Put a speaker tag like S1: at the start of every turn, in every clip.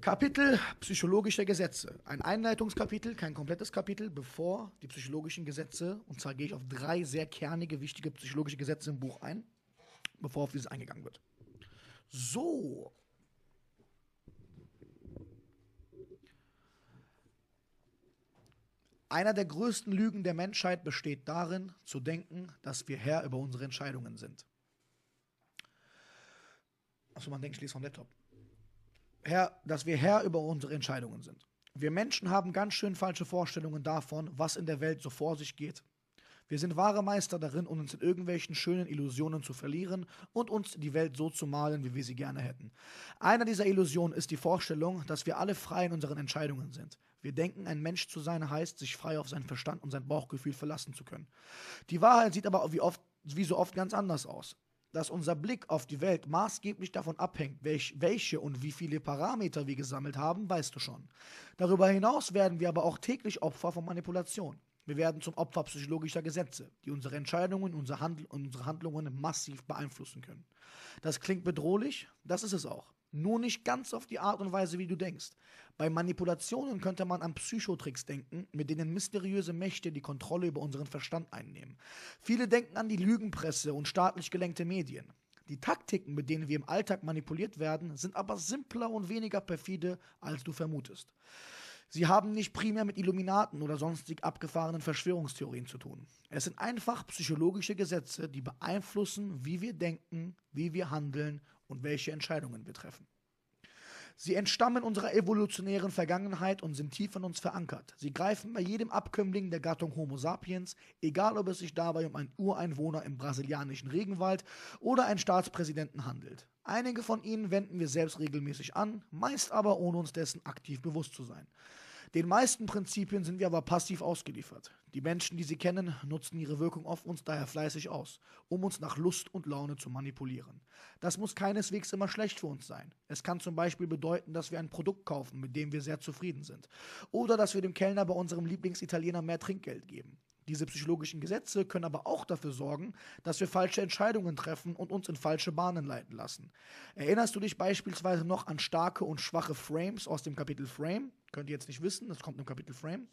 S1: Kapitel psychologische Gesetze. Ein Einleitungskapitel, kein komplettes Kapitel, bevor die psychologischen Gesetze, und zwar gehe ich auf drei sehr kernige, wichtige psychologische Gesetze im Buch ein, bevor auf dieses eingegangen wird. So. Einer der größten Lügen der Menschheit besteht darin, zu denken, dass wir Herr über unsere Entscheidungen sind. Achso, man denkt, ich lese vom Laptop. Herr, dass wir Herr über unsere Entscheidungen sind. Wir Menschen haben ganz schön falsche Vorstellungen davon, was in der Welt so vor sich geht. Wir sind wahre Meister darin, uns in irgendwelchen schönen Illusionen zu verlieren und uns die Welt so zu malen, wie wir sie gerne hätten. Einer dieser Illusionen ist die Vorstellung, dass wir alle frei in unseren Entscheidungen sind. Wir denken, ein Mensch zu sein heißt, sich frei auf seinen Verstand und sein Bauchgefühl verlassen zu können. Die Wahrheit sieht aber wie, oft, wie so oft ganz anders aus dass unser Blick auf die Welt maßgeblich davon abhängt, welch, welche und wie viele Parameter wir gesammelt haben, weißt du schon. Darüber hinaus werden wir aber auch täglich Opfer von Manipulation. Wir werden zum Opfer psychologischer Gesetze, die unsere Entscheidungen unsere, Handl unsere Handlungen massiv beeinflussen können. Das klingt bedrohlich, das ist es auch. Nur nicht ganz auf die Art und Weise, wie du denkst. Bei Manipulationen könnte man an Psychotricks denken, mit denen mysteriöse Mächte die Kontrolle über unseren Verstand einnehmen. Viele denken an die Lügenpresse und staatlich gelenkte Medien. Die Taktiken, mit denen wir im Alltag manipuliert werden, sind aber simpler und weniger perfide, als du vermutest. Sie haben nicht primär mit Illuminaten oder sonstig abgefahrenen Verschwörungstheorien zu tun. Es sind einfach psychologische Gesetze, die beeinflussen, wie wir denken, wie wir handeln und welche Entscheidungen wir treffen. Sie entstammen unserer evolutionären Vergangenheit und sind tief in uns verankert. Sie greifen bei jedem Abkömmling der Gattung Homo sapiens, egal ob es sich dabei um einen Ureinwohner im brasilianischen Regenwald oder einen Staatspräsidenten handelt. Einige von ihnen wenden wir selbst regelmäßig an, meist aber ohne uns dessen aktiv bewusst zu sein. Den meisten Prinzipien sind wir aber passiv ausgeliefert. Die Menschen, die sie kennen, nutzen ihre Wirkung auf uns daher fleißig aus, um uns nach Lust und Laune zu manipulieren. Das muss keineswegs immer schlecht für uns sein. Es kann zum Beispiel bedeuten, dass wir ein Produkt kaufen, mit dem wir sehr zufrieden sind. Oder dass wir dem Kellner bei unserem Lieblingsitaliener mehr Trinkgeld geben. Diese psychologischen Gesetze können aber auch dafür sorgen, dass wir falsche Entscheidungen treffen und uns in falsche Bahnen leiten lassen. Erinnerst du dich beispielsweise noch an starke und schwache Frames aus dem Kapitel Frame? Könnt ihr jetzt nicht wissen, das kommt im Kapitel Frame.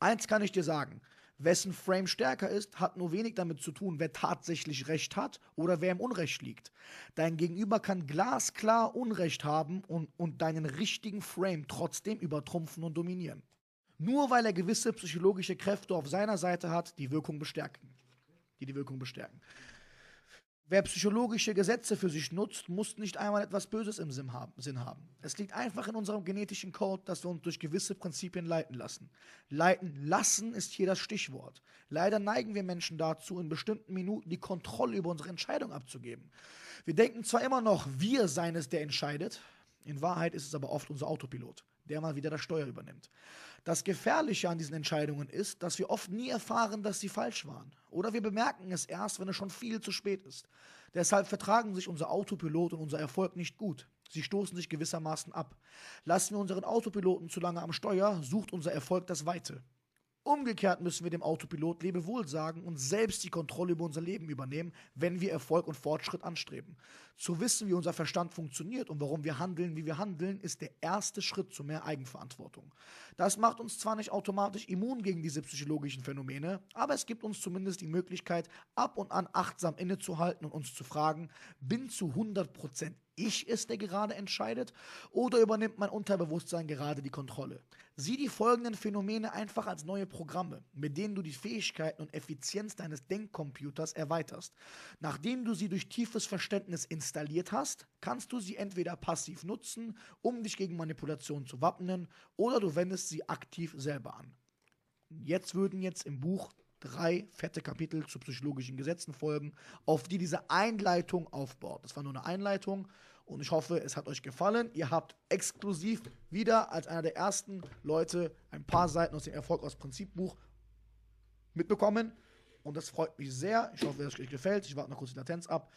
S1: Eins kann ich dir sagen. Wessen Frame stärker ist, hat nur wenig damit zu tun, wer tatsächlich Recht hat oder wer im Unrecht liegt. Dein Gegenüber kann glasklar Unrecht haben und, und deinen richtigen Frame trotzdem übertrumpfen und dominieren. Nur weil er gewisse psychologische Kräfte auf seiner Seite hat, die Wirkung bestärken. Die die Wirkung bestärken. Wer psychologische Gesetze für sich nutzt, muss nicht einmal etwas Böses im Sinn haben. Es liegt einfach in unserem genetischen Code, dass wir uns durch gewisse Prinzipien leiten lassen. Leiten lassen ist hier das Stichwort. Leider neigen wir Menschen dazu, in bestimmten Minuten die Kontrolle über unsere Entscheidung abzugeben. Wir denken zwar immer noch, wir seien es, der entscheidet, in Wahrheit ist es aber oft unser Autopilot, der mal wieder das Steuer übernimmt. Das Gefährliche an diesen Entscheidungen ist, dass wir oft nie erfahren, dass sie falsch waren. Oder wir bemerken es erst, wenn es schon viel zu spät ist. Deshalb vertragen sich unser Autopilot und unser Erfolg nicht gut. Sie stoßen sich gewissermaßen ab. Lassen wir unseren Autopiloten zu lange am Steuer, sucht unser Erfolg das Weite. Umgekehrt müssen wir dem Autopilot Lebewohl sagen und selbst die Kontrolle über unser Leben übernehmen, wenn wir Erfolg und Fortschritt anstreben. Zu wissen, wie unser Verstand funktioniert und warum wir handeln, wie wir handeln, ist der erste Schritt zu mehr Eigenverantwortung. Das macht uns zwar nicht automatisch immun gegen diese psychologischen Phänomene, aber es gibt uns zumindest die Möglichkeit, ab und an achtsam innezuhalten und uns zu fragen, bin zu 100% ich es, der gerade entscheidet, oder übernimmt mein Unterbewusstsein gerade die Kontrolle? Sieh die folgenden Phänomene einfach als neue Programme, mit denen du die Fähigkeiten und Effizienz deines Denkcomputers erweiterst. Nachdem du sie durch tiefes Verständnis installiert hast, kannst du sie entweder passiv nutzen, um dich gegen Manipulation zu wappnen, oder du wendest sie aktiv selber an. Jetzt würden jetzt im Buch drei fette Kapitel zu psychologischen Gesetzen folgen, auf die diese Einleitung aufbaut. Das war nur eine Einleitung und ich hoffe, es hat euch gefallen. Ihr habt exklusiv wieder als einer der ersten Leute ein paar Seiten aus dem Erfolg aus Prinzipbuch mitbekommen. Und das freut mich sehr. Ich hoffe, es euch gefällt. Ich warte noch kurz die Latenz ab.